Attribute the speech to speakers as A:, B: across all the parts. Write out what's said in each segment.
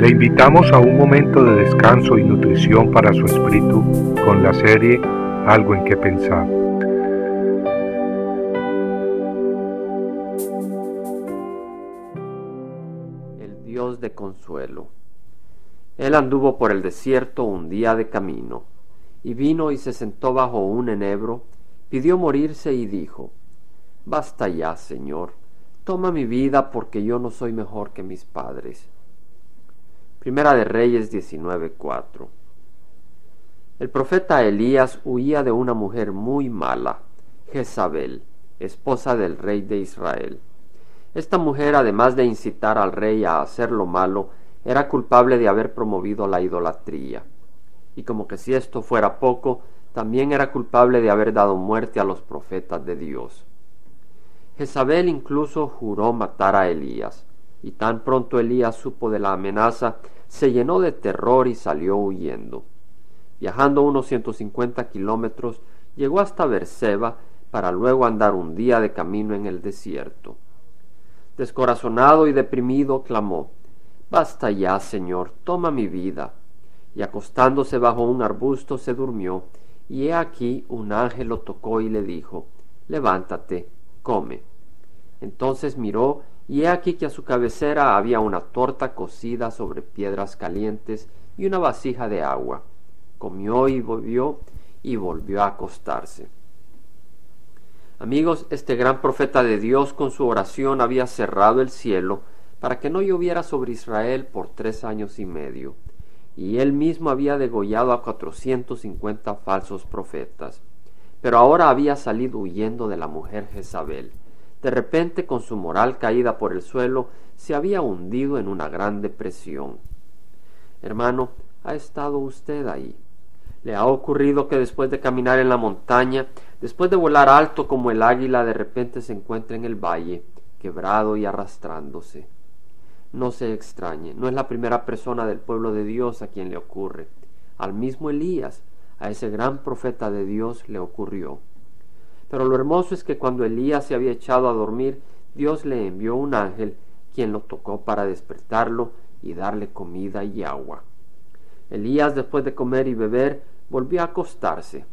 A: Le invitamos a un momento de descanso y nutrición para su espíritu con la serie Algo en que pensar.
B: El Dios de consuelo. Él anduvo por el desierto un día de camino, y vino y se sentó bajo un enebro, pidió morirse y dijo, Basta ya, Señor, toma mi vida porque yo no soy mejor que mis padres. Primera de Reyes 19:4 El profeta Elías huía de una mujer muy mala, Jezabel, esposa del rey de Israel. Esta mujer, además de incitar al rey a hacer lo malo, era culpable de haber promovido la idolatría. Y como que si esto fuera poco, también era culpable de haber dado muerte a los profetas de Dios. Jezabel incluso juró matar a Elías, y tan pronto Elías supo de la amenaza, se llenó de terror y salió huyendo. Viajando unos 150 kilómetros, llegó hasta Berseba para luego andar un día de camino en el desierto. Descorazonado y deprimido, clamó, Basta ya, Señor, toma mi vida. Y acostándose bajo un arbusto se durmió, y he aquí un ángel lo tocó y le dijo, Levántate, come. Entonces miró, y he aquí que a su cabecera había una torta cocida sobre piedras calientes y una vasija de agua. Comió y bebió y volvió a acostarse. Amigos, este gran profeta de Dios con su oración había cerrado el cielo para que no lloviera sobre Israel por tres años y medio, y él mismo había degollado a cuatrocientos cincuenta falsos profetas. Pero ahora había salido huyendo de la mujer Jezabel. De repente, con su moral caída por el suelo, se había hundido en una gran depresión. Hermano, ¿ha estado usted ahí? ¿Le ha ocurrido que después de caminar en la montaña, después de volar alto como el águila, de repente se encuentra en el valle, quebrado y arrastrándose? No se extrañe, no es la primera persona del pueblo de Dios a quien le ocurre. Al mismo Elías, a ese gran profeta de Dios, le ocurrió. Pero lo hermoso es que cuando Elías se había echado a dormir, Dios le envió un ángel, quien lo tocó para despertarlo y darle comida y agua. Elías, después de comer y beber, volvió a acostarse.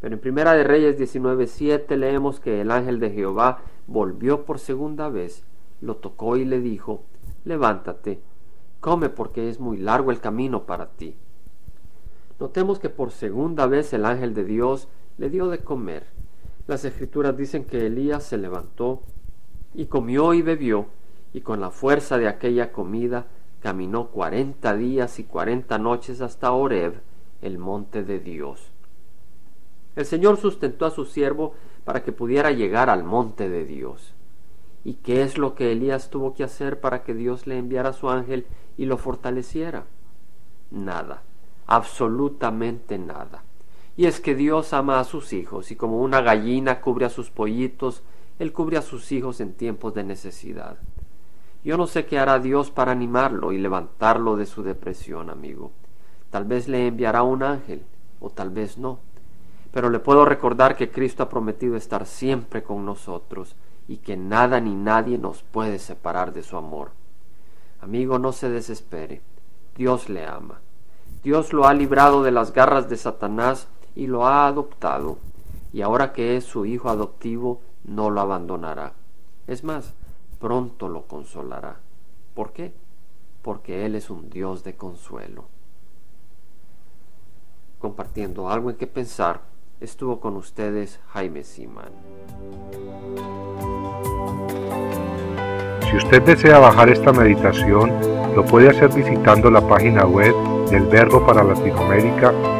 B: Pero en Primera de Reyes 19:7 leemos que el ángel de Jehová volvió por segunda vez, lo tocó y le dijo: levántate, come porque es muy largo el camino para ti. Notemos que por segunda vez el ángel de Dios le dio de comer. Las escrituras dicen que Elías se levantó y comió y bebió, y con la fuerza de aquella comida caminó cuarenta días y cuarenta noches hasta Horeb, el monte de Dios. El Señor sustentó a su siervo para que pudiera llegar al monte de Dios. ¿Y qué es lo que Elías tuvo que hacer para que Dios le enviara su ángel y lo fortaleciera? Nada, absolutamente nada. Y es que Dios ama a sus hijos y como una gallina cubre a sus pollitos, Él cubre a sus hijos en tiempos de necesidad. Yo no sé qué hará Dios para animarlo y levantarlo de su depresión, amigo. Tal vez le enviará un ángel, o tal vez no. Pero le puedo recordar que Cristo ha prometido estar siempre con nosotros y que nada ni nadie nos puede separar de su amor. Amigo, no se desespere. Dios le ama. Dios lo ha librado de las garras de Satanás y lo ha adoptado, y ahora que es su hijo adoptivo, no lo abandonará. Es más, pronto lo consolará. ¿Por qué? Porque Él es un Dios de consuelo. Compartiendo algo en que pensar, estuvo con ustedes Jaime Simán.
A: Si usted desea bajar esta meditación, lo puede hacer visitando la página web del Verbo para Latinoamérica